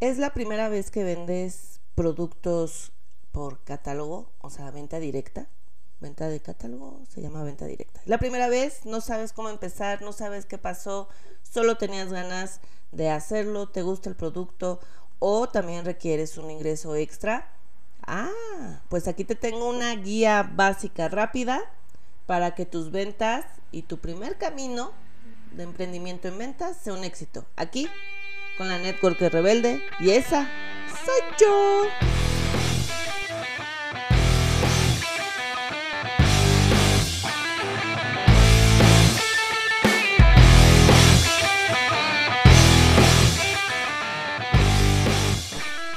¿Es la primera vez que vendes productos por catálogo, o sea, venta directa? Venta de catálogo se llama venta directa. La primera vez no sabes cómo empezar, no sabes qué pasó, solo tenías ganas de hacerlo, te gusta el producto o también requieres un ingreso extra. Ah, pues aquí te tengo una guía básica rápida para que tus ventas y tu primer camino de emprendimiento en ventas sea un éxito. Aquí con la Network Rebelde y esa soy yo.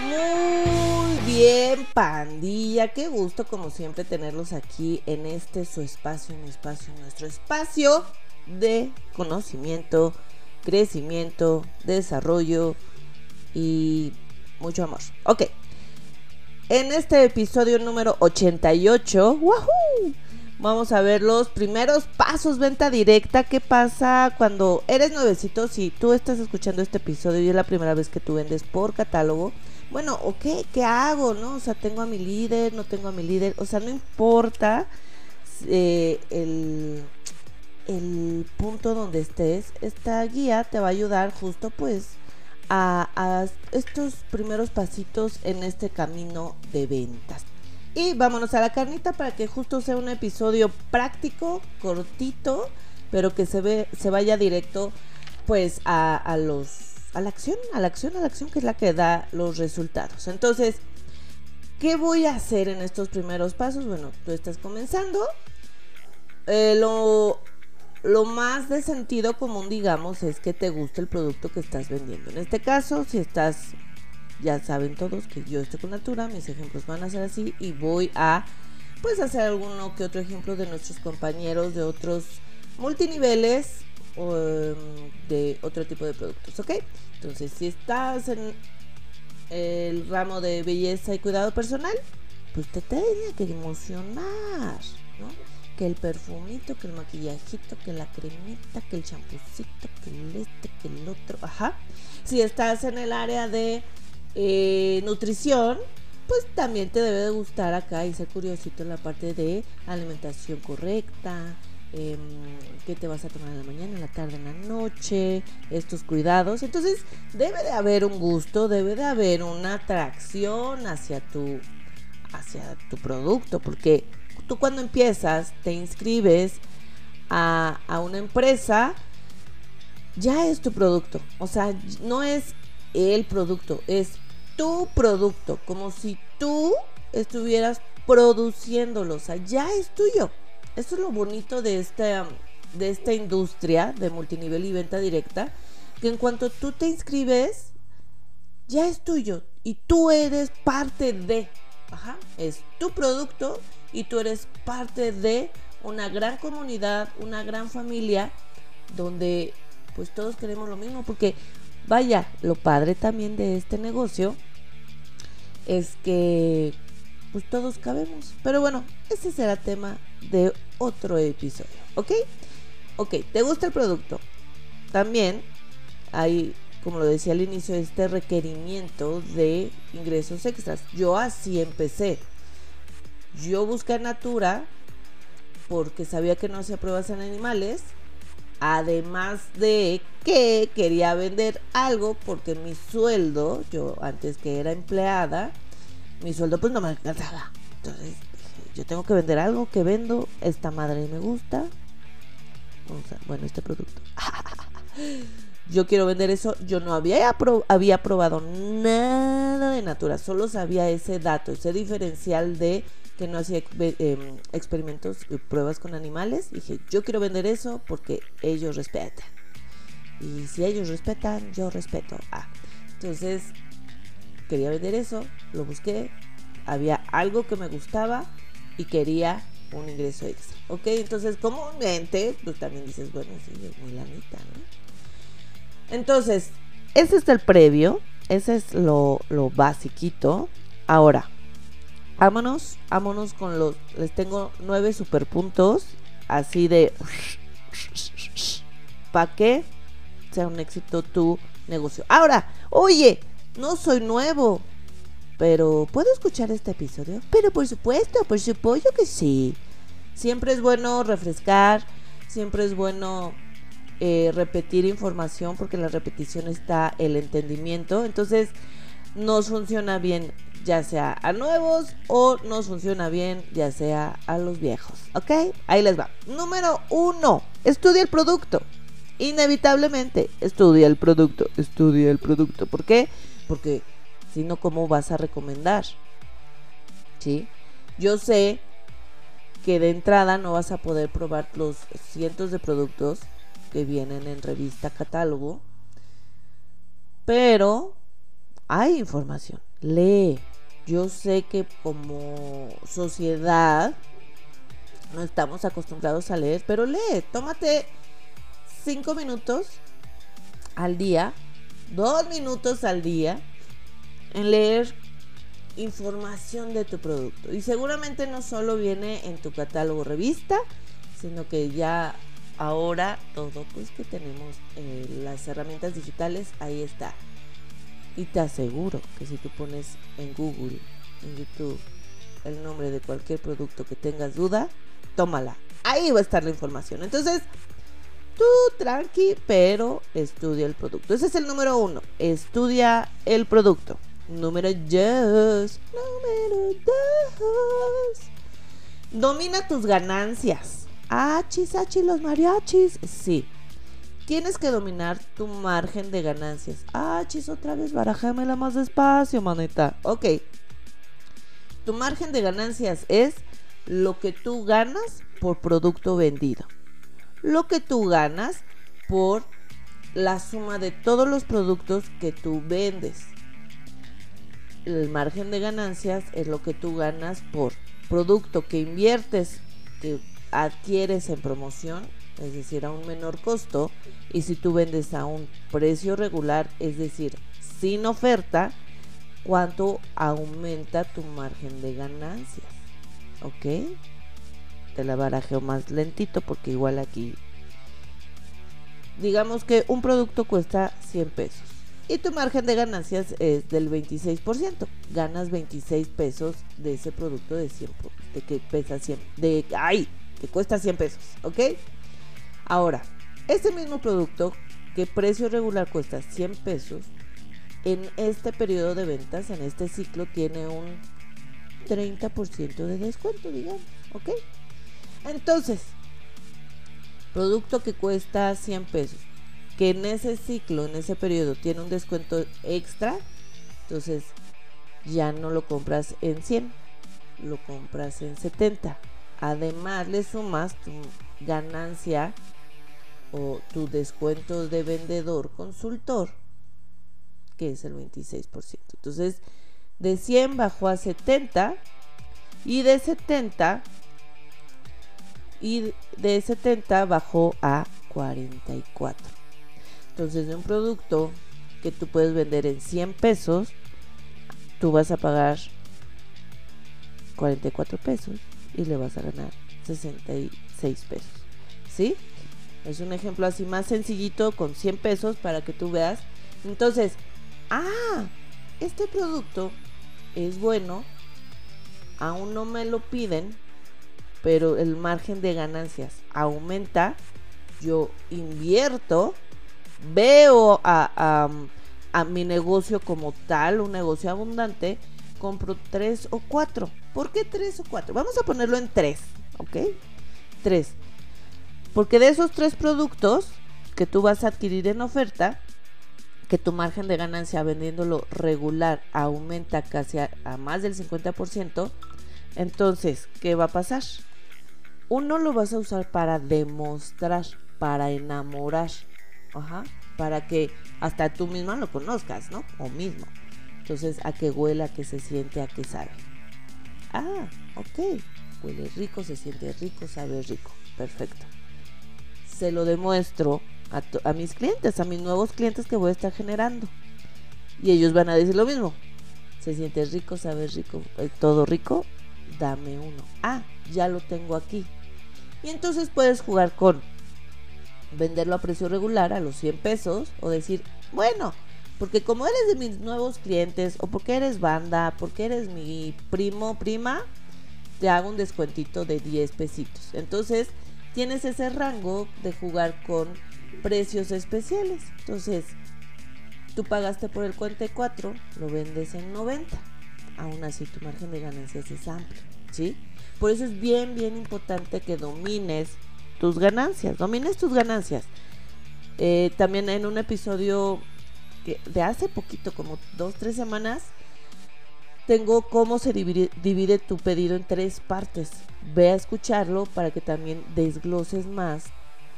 Muy bien, pandilla. Qué gusto, como siempre, tenerlos aquí en este su espacio, mi espacio, nuestro espacio de conocimiento crecimiento, desarrollo y mucho amor. Ok. En este episodio número 88, ¡wahoo! Vamos a ver los primeros pasos venta directa. ¿Qué pasa cuando eres nuevecito? Si tú estás escuchando este episodio y es la primera vez que tú vendes por catálogo, bueno, ok, ¿qué hago? ¿No? O sea, tengo a mi líder, no tengo a mi líder. O sea, no importa eh, el el punto donde estés, esta guía te va a ayudar justo pues a, estos primeros pasitos en este camino de ventas. Y vámonos a la carnita para que justo sea un episodio práctico, cortito, pero que se, ve, se vaya directo pues a, a los a la acción, a la acción, a la acción que es la que da los resultados. Entonces, ¿qué voy a hacer en estos primeros pasos? Bueno, tú estás comenzando. Eh, lo lo más de sentido común, digamos, es que te guste el producto que estás vendiendo. En este caso, si estás, ya saben todos que yo estoy con Natura, mis ejemplos van a ser así y voy a, pues, hacer alguno que otro ejemplo de nuestros compañeros de otros multiniveles o em, de otro tipo de productos, ¿ok? Entonces, si estás en el ramo de belleza y cuidado personal, pues te tiene que emocionar, ¿no? Que el perfumito, que el maquillajito, que la cremita, que el champucito, que el este, que el otro, ajá. Si estás en el área de eh, nutrición, pues también te debe de gustar acá y ser curiosito en la parte de alimentación correcta, eh, qué te vas a tomar en la mañana, en la tarde, en la noche, estos cuidados. Entonces debe de haber un gusto, debe de haber una atracción hacia tu, hacia tu producto, porque tú cuando empiezas, te inscribes a, una empresa, ya es tu producto. O sea, no es el producto, es tu producto, como si tú estuvieras produciéndolo, o sea, ya es tuyo. Eso es lo bonito de esta, de esta industria de multinivel y venta directa, que en cuanto tú te inscribes, ya es tuyo y tú eres parte de, ajá, es tu producto y tú eres parte de una gran comunidad, una gran familia donde pues todos queremos lo mismo porque vaya, lo padre también de este negocio es que pues todos cabemos. Pero bueno, ese será tema de otro episodio, ¿ok? Ok, ¿te gusta el producto? También hay, como lo decía al inicio, este requerimiento de ingresos extras. Yo así empecé. Yo busqué Natura porque sabía que no hacía pruebas en animales. Además de que quería vender algo porque mi sueldo, yo antes que era empleada, mi sueldo pues no me alcanzaba. Entonces yo tengo que vender algo que vendo, esta madre me gusta. bueno, este producto. yo quiero vender eso. Yo no había, había probado nada de Natura, solo sabía ese dato, ese diferencial de que no hacía em, experimentos y pruebas con animales. Dije, yo quiero vender eso porque ellos respetan. Y si ellos respetan, yo respeto. Ah, entonces quería vender eso, lo busqué, había algo que me gustaba y quería un ingreso extra. Ok, entonces comúnmente, pues también dices, bueno, sí, es muy lanita, ¿no? Entonces, ese es el previo, ese es lo, lo basiquito. Ahora, vámonos, vámonos con los, les tengo nueve super puntos, así de, para que sea un éxito tu negocio. Ahora, oye, No soy nuevo, pero ¿puedo escuchar este episodio? Pero por supuesto, por supuesto que sí. Siempre es bueno refrescar, siempre es bueno eh, repetir información porque la repetición está el entendimiento. Entonces nos funciona bien ya sea a nuevos o nos funciona bien ya sea a los viejos. ¿Ok? Ahí les va. Número uno, estudia el producto. Inevitablemente, estudia el producto, estudia el producto. ¿Por qué? Porque si no, ¿cómo vas a recomendar? ¿Sí? Yo sé que de entrada no vas a poder probar los cientos de productos que vienen en revista catálogo, pero hay información, lee. Yo sé que como sociedad no estamos acostumbrados a leer, pero lee, tómate cinco minutos al día, dos minutos al día en leer información de tu producto. Y seguramente no solo viene en tu catálogo revista, sino que ya ahora todo pues que tenemos eh, las herramientas digitales, ahí está. Y te aseguro que si tú pones en Google, en YouTube, el nombre de cualquier producto que tengas duda, tómala. Ahí va a estar la información. Entonces, tú tranqui, pero estudia el producto. Ese es el número uno. Estudia el producto. Número dos. Número dos. Domina tus ganancias. Achis, achis, los mariachis. Sí. Tienes que dominar tu margen de ganancias. Achis, otra vez, barajémela más despacio, manita. Ok. Tu margen de ganancias es lo que tú ganas por producto vendido. Lo que tú ganas por la suma de todos los productos que tú vendes el margen de ganancias es lo que tú ganas por producto que inviertes, que adquieres en promoción, es decir, a un menor costo, y si tú vendes a un precio regular, es decir, sin oferta, cuánto aumenta tu margen de ganancias. ¿Ok? Te la barajeo más lentito porque igual aquí, digamos que un producto cuesta 100 pesos y tu margen de ganancias es del 26%. Ganas 26 pesos de ese producto de 100 de que pesa 100 de ay, que cuesta 100 pesos, ¿ok? Ahora, este mismo producto que precio regular cuesta 100 pesos en este periodo de ventas, en este ciclo tiene un 30% de descuento, digamos, ¿ok? Entonces, producto que cuesta 100 pesos que en ese ciclo, en ese periodo, tiene un descuento extra, entonces ya no lo compras en 100, lo compras en 70. Además, le sumas tu ganancia o tu descuento de vendedor consultor, que es el 26%. Entonces, de 100 bajó a 70 y de 70 y de 70 bajó a 44. Entonces, de un producto que tú puedes vender en 100 pesos, tú vas a pagar 44 pesos y le vas a ganar 66 pesos. ¿Sí? Es un ejemplo así más sencillito con 100 pesos para que tú veas. Entonces, ah, este producto es bueno, aún no me lo piden, pero el margen de ganancias aumenta. Yo invierto veo a, mi negocio como tal, un negocio abundante, compro tres o cuatro. ¿Por qué tres o cuatro? Vamos a ponerlo en tres, ¿ok? Tres. Porque de esos tres productos que tú vas a adquirir en oferta, que tu margen de ganancia vendiéndolo regular aumenta casi a, más del 50%, entonces, ¿qué va a pasar? Uno lo vas a usar para demostrar, para enamorar. Ajá. Para que hasta tú misma lo conozcas, ¿no? O mismo. Entonces, a qué huela, a qué se siente, a qué sabe. Ah, ok. Huele rico, se siente rico, sabe rico. Perfecto. Se lo demuestro a, mis clientes, a mis nuevos clientes que voy a estar generando. Y ellos van a decir lo mismo. Se siente rico, sabe rico, eh, todo rico. Dame uno. Ah, ya lo tengo aquí. Y entonces puedes jugar con venderlo a precio regular a los 100 pesos o decir, bueno, Porque como eres de mis nuevos clientes o porque eres banda, porque eres mi primo, prima, te hago un descuentito de 10 pesitos. Entonces, tienes ese rango de jugar con precios especiales. Entonces, tú pagaste por el cuente 4, lo vendes en 90. Aún así, tu margen de ganancias es amplio, ¿sí? Por eso es bien, bien importante que domines tus ganancias, domines tus ganancias. Eh, también en un episodio que de hace poquito, como dos, tres semanas, tengo cómo se divide, tu pedido en tres partes. Ve a escucharlo para que también desgloses más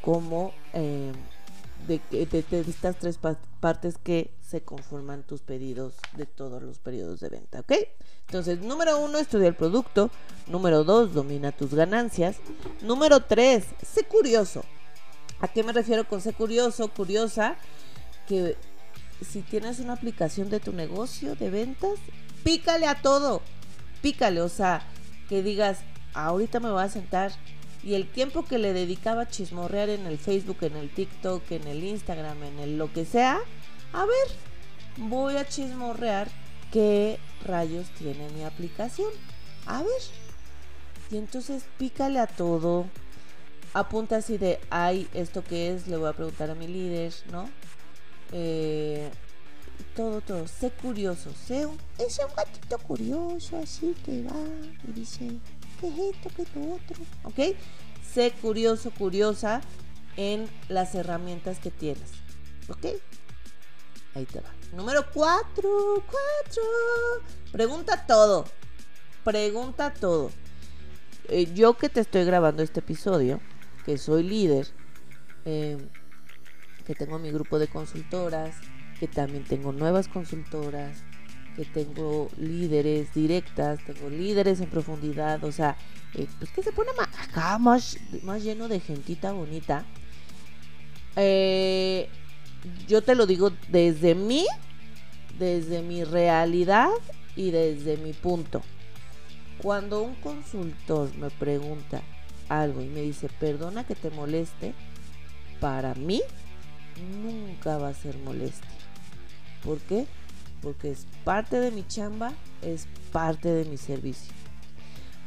cómo eh, de, estas tres partes que se conforman tus pedidos de todos los periodos de venta, ¿ok? Entonces, número uno, estudia el producto. Número dos, domina tus ganancias. Número tres, sé curioso. ¿A qué me refiero con ser curioso, curiosa? Que si tienes una aplicación de tu negocio de ventas, pícale a todo. Pícale, o sea, que digas, ahorita me voy a sentar y el tiempo que le dedicaba a chismorrear en el Facebook, en el TikTok, en el Instagram, en el lo que sea, a ver, voy a chismorrear qué rayos tiene mi aplicación. A ver. Y entonces pícale a todo. Apunta así de, ay, ¿esto qué es? Le voy a preguntar a mi líder, ¿no? Eh, todo, todo. Sé curioso. Sé un, es un gatito curioso, así que va y dice, ¿qué es esto? ¿Qué es lo otro? ¿Ok? Sé curioso, curiosa en las herramientas que tienes. ¿Ok? Ahí te va. Número 4, 4. Pregunta todo. Pregunta todo. Eh, yo que te estoy grabando este episodio, que soy líder, eh, que tengo mi grupo de consultoras, que también tengo nuevas consultoras, que tengo líderes directas, tengo líderes en profundidad, o sea, eh, pues que se pone más, acá más, lleno de gentita bonita. Eh, yo te lo digo desde mí, desde mi realidad y desde mi punto. Cuando un consultor me pregunta algo y me dice, perdona que te moleste, para mí nunca va a ser molestia. ¿Por qué? Porque es parte de mi chamba, es parte de mi servicio.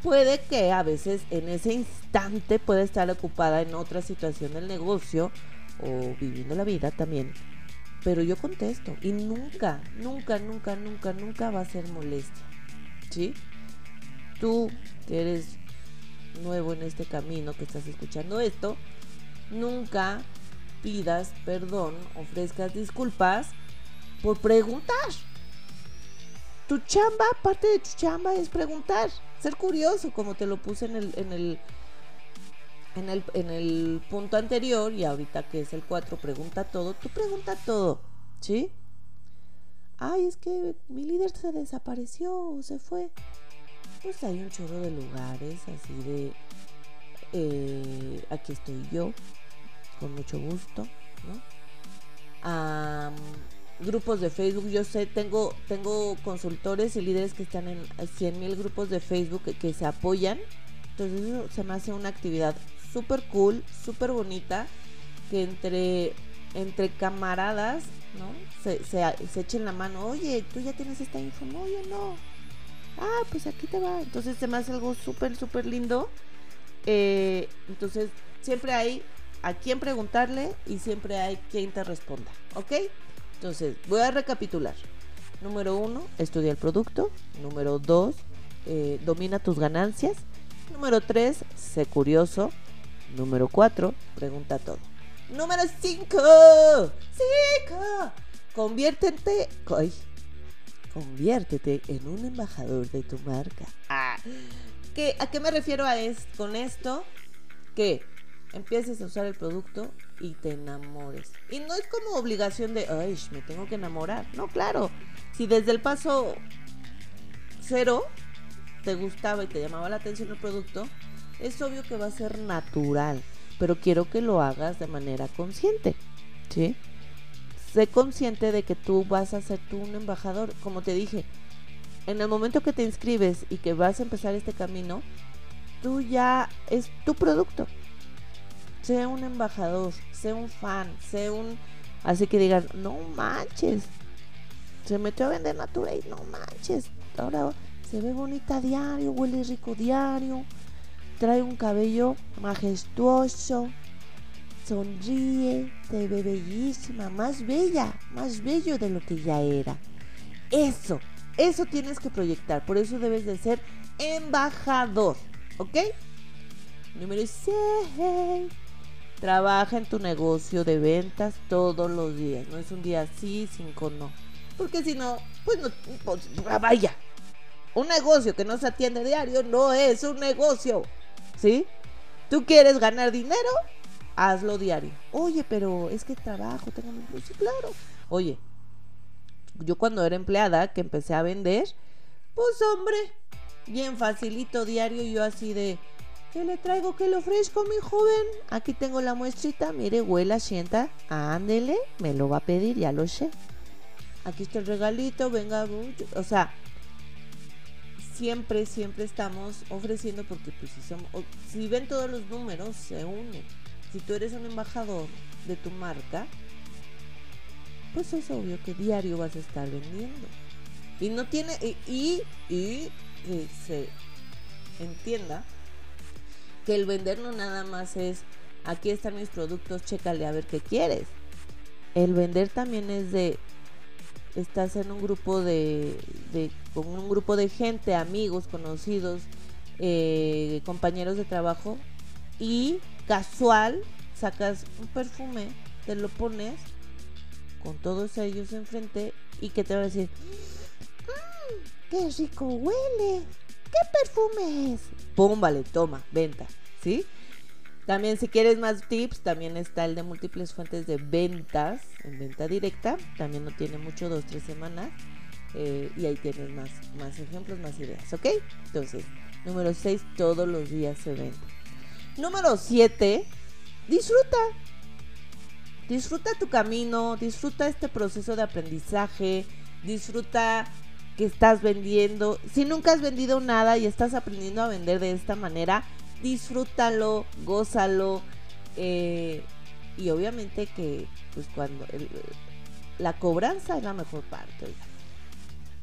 Puede que a veces en ese instante pueda estar ocupada en otra situación del negocio o viviendo la vida también. Pero yo contesto y nunca, nunca, nunca, nunca, nunca va a ser molestia. ¿Sí? Tú que eres nuevo en este camino, que estás escuchando esto, nunca pidas perdón, ofrezcas disculpas por preguntar. Tu chamba, parte de tu chamba es preguntar, ser curioso, como te lo puse en el, en el, en el, en el punto anterior y ahorita que es el 4, pregunta todo, tú pregunta todo, ¿sí? Ay, es que mi líder se desapareció o se fue. Pues hay un chorro de lugares así de, eh, aquí estoy yo, con mucho gusto, ¿no? grupos de Facebook, yo sé, tengo, tengo consultores y líderes que están en 100 mil grupos de Facebook que, se apoyan, entonces eso se me hace una actividad súper cool, súper bonita, que entre, entre camaradas, ¿no? Se, se, echen la mano, oye, tú ya tienes esta info, no, yo no. Ah, pues aquí te va. Entonces se me hace algo súper, súper lindo. Eh, entonces siempre hay a quién preguntarle y siempre hay quien te responda, ¿ok? Entonces, voy a recapitular. Número uno, estudia el producto. Número dos, eh, domina tus ganancias. Número tres, sé curioso. Número cuatro, pregunta todo. Número cinco, cinco, conviértete, ay, conviértete en un embajador de tu marca. Ah, ¿A qué me refiero a es, con esto? Que empieces a usar el producto y te enamores. Y no es como obligación de, ay, me tengo que enamorar. No, claro. Si desde el paso cero te gustaba y te llamaba la atención el producto, es obvio que va a ser natural. Pero quiero que lo hagas de manera consciente. ¿Sí? Sé consciente de que tú vas a ser tú un embajador. Como te dije, en el momento que te inscribes y que vas a empezar este camino, tú ya es tu producto sea un embajador, sea un fan, sea un... Así que digan, no manches, se metió a vender Natura y no manches, ahora se ve bonita diario, huele rico diario, trae un cabello majestuoso, sonríe, se ve bellísima, más bella, más bello de lo que ya era. Eso, eso tienes que proyectar, por eso debes de ser embajador, ¿ok? Número 6. Trabaja en tu negocio de ventas todos los días. No es un día sí, cinco no. Porque si no, pues no, pues, vaya. Un negocio que no se atiende diario no es un negocio. ¿Sí? ¿Tú quieres ganar dinero? Hazlo diario. Oye, pero es que trabajo, tengo mi... Sí, claro. Oye, yo cuando era empleada, que empecé a vender, pues hombre, bien facilito diario, yo así de ¿Qué le traigo? ¿Qué le ofrezco, mi joven? Aquí tengo la muestrita. Mire, huela, sienta. Ándele, me lo va a pedir, ya lo sé. Aquí está el regalito, venga. O sea, siempre, siempre estamos ofreciendo porque pues si somos, si ven todos los números, se unen. Si tú eres un embajador de tu marca, pues es obvio que diario vas a estar vendiendo. Y no tiene, y, y, y que se entienda que el vender no nada más es, aquí están mis productos, chécale a ver qué quieres. El vender también es de, estás en un grupo de, con un grupo de gente, amigos, conocidos, eh, compañeros de trabajo y casual sacas un perfume, te lo pones con todos ellos enfrente y que te va a decir, mmm, qué rico huele, qué perfume es, toma, venta, ¿sí? También si quieres más tips, también está el de múltiples fuentes de ventas, en venta directa, también no tiene mucho, dos, tres semanas, eh, y ahí tienes más, más ejemplos, más ideas, ¿ok? Entonces, número 6, todos los días se vende. Número 7, disfruta. Disfruta tu camino, disfruta este proceso de aprendizaje, disfruta que estás vendiendo. Si nunca has vendido nada y estás aprendiendo a vender de esta manera, disfrútalo, gózalo. Eh, y obviamente que, pues cuando la cobranza es la mejor parte.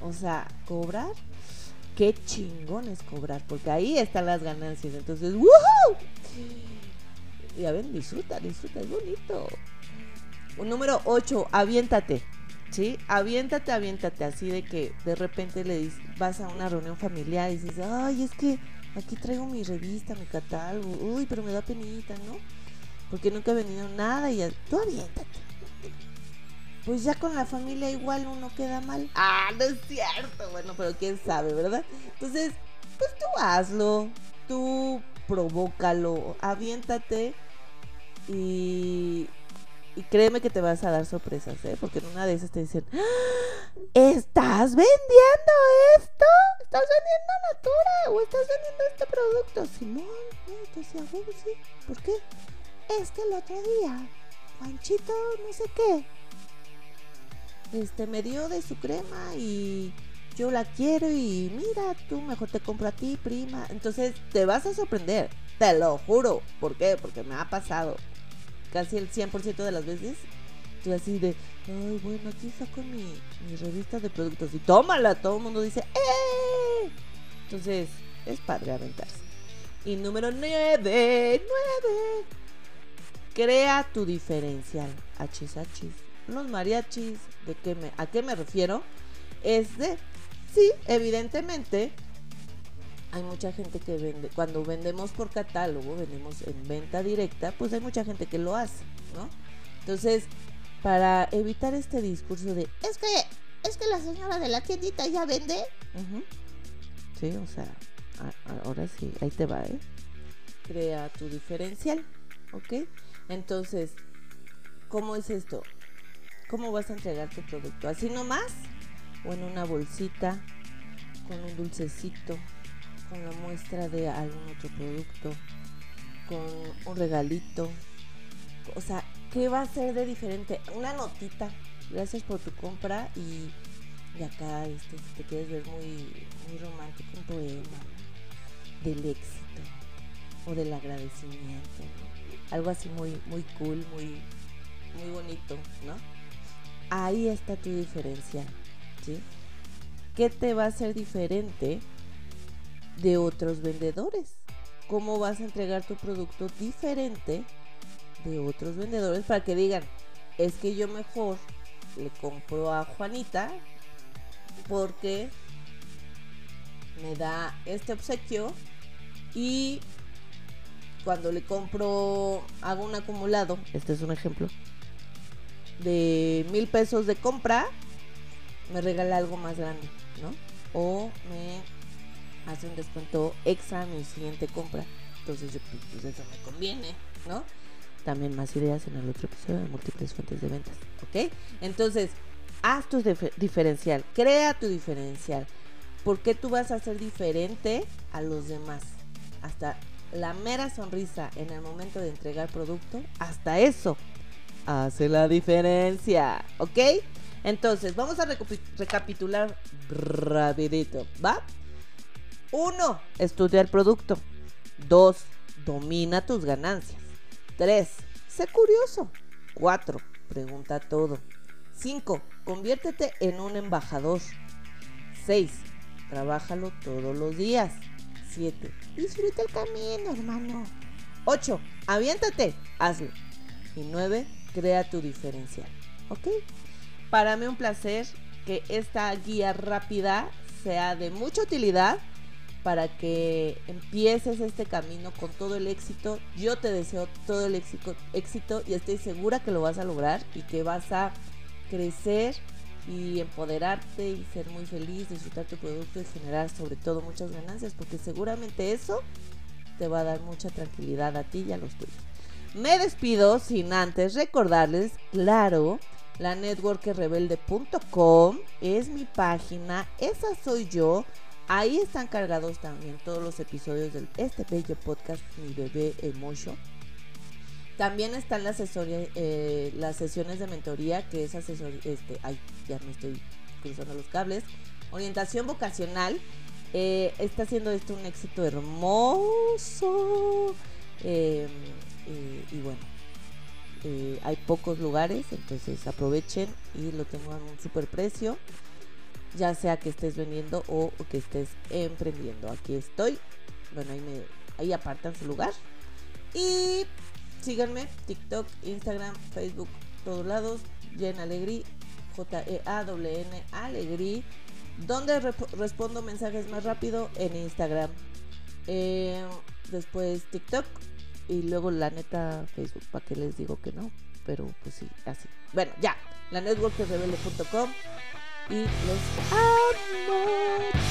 O sea, cobrar, qué chingón es cobrar, porque ahí están las ganancias. Entonces, ¡woohoo! Ya ven, disfruta, disfruta, es bonito. Un número 8, aviéntate. ¿Sí? Aviéntate, aviéntate, así de que de repente le dices, vas a una reunión familiar y dices, ay, es que aquí traigo mi revista, mi catálogo, uy, pero me da penita, ¿no? Porque nunca he venido nada y ya, tú aviéntate. Pues ya con la familia igual uno queda mal. Ah, no es cierto, bueno, pero quién sabe, ¿verdad? Entonces, pues tú hazlo, tú provócalo, aviéntate y y créeme que te vas a dar sorpresas, ¿eh? Porque en una de esas te dicen, ¡Ah! ¿estás vendiendo esto? ¿Estás vendiendo Natura? ¿O estás vendiendo este producto? Simón, no, te decía, bueno, sí. ¿Por qué? Es que el otro día, Juanchito, no sé qué, este, me dio de su crema y yo la quiero y mira, tú mejor te compro a ti, prima. Entonces te vas a sorprender, te lo juro. ¿Por qué? Porque me ha pasado casi el 100% de las veces, tú así de, ay, bueno, aquí saco mi, mi revista de productos y tómala, todo el mundo dice, ¡eh! Entonces, es padre aventarse. Y número 9, 9. Crea tu diferencial. Hachis, hachis. Los mariachis, ¿de qué me, ¿a qué me refiero? Es de, sí, evidentemente, hay mucha gente que vende, cuando vendemos por catálogo, vendemos en venta directa, pues hay mucha gente que lo hace, ¿no? Entonces, para evitar este discurso de, es que, es que la señora de la tiendita ya vende. Sí, o sea, ahora sí, ahí te va, ¿eh? Crea tu diferencial, ¿ok? Entonces, ¿cómo es esto? ¿Cómo vas a entregar tu producto? ¿Así nomás? ¿O en una bolsita? ¿Con un dulcecito? La muestra de algún otro producto, con un regalito. O sea, ¿qué va a ser de diferente? Una notita. Gracias por tu compra y, y acá, este, si te quieres ver muy, muy romántico, un poema del éxito o del agradecimiento. Algo así muy, muy cool, muy, muy bonito, ¿no? Ahí está tu diferencia. ¿sí? ¿Qué te va a hacer diferente de otros vendedores? ¿Cómo vas a entregar tu producto diferente de otros vendedores para que digan, es que yo mejor le compro a Juanita porque me da este obsequio y cuando le compro, hago un acumulado, este es un ejemplo, de mil pesos de compra, me regala algo más grande, ¿no? O me hace un descuento extra en mi siguiente compra. Entonces yo, pues eso me conviene, ¿no? También más ideas en el otro episodio de múltiples fuentes de ventas, ¿ok? Entonces, haz tu diferencial, crea tu diferencial. ¿Por qué tú vas a ser diferente a los demás? Hasta la mera sonrisa en el momento de entregar producto, hasta eso hace la diferencia, ¿ok? Entonces, vamos a recapitular rapidito, ¿va? Uno, estudia el producto. Dos, domina tus ganancias. Tres, sé curioso. Cuatro, pregunta todo. Cinco, conviértete en un embajador. Seis, trabájalo todos los días. 7. Disfruta el camino, hermano. 8. Aviéntate, hazlo. Y 9. Crea tu diferencial. ¿Ok? Para mí un placer que esta guía rápida sea de mucha utilidad para que empieces este camino con todo el éxito. Yo te deseo todo el éxito, éxito y estoy segura que lo vas a lograr y que vas a crecer y empoderarte y ser muy feliz, disfrutar tu producto y generar sobre todo muchas ganancias, porque seguramente eso te va a dar mucha tranquilidad a ti y a los tuyos. Me despido sin antes recordarles, claro, la networkrebelde.com es mi página, esa soy yo. Ahí están cargados también todos los episodios de este bello podcast, Mi Bebé Emotion también están las, eh, las sesiones de mentoría, que es asesoría, este, ay, ya me estoy cruzando los cables. Orientación vocacional. Eh, está haciendo esto un éxito hermoso. Em, eh, y bueno, hay pocos lugares, entonces aprovechen y lo tengo a un super precio. Ya sea que estés vendiendo o, que estés emprendiendo. Aquí estoy. Bueno, ahí, me, ahí apartan su lugar. Y Síganme, TikTok, Instagram, Facebook, todos lados, Jen Alegrí, J-E-A-W-N Alegrí, donde respondo mensajes más rápido en Instagram. Eh, después TikTok y luego la neta Facebook, para que les digo que no, pero pues sí, así. Bueno, ya, la networkrebelde.com equals out more.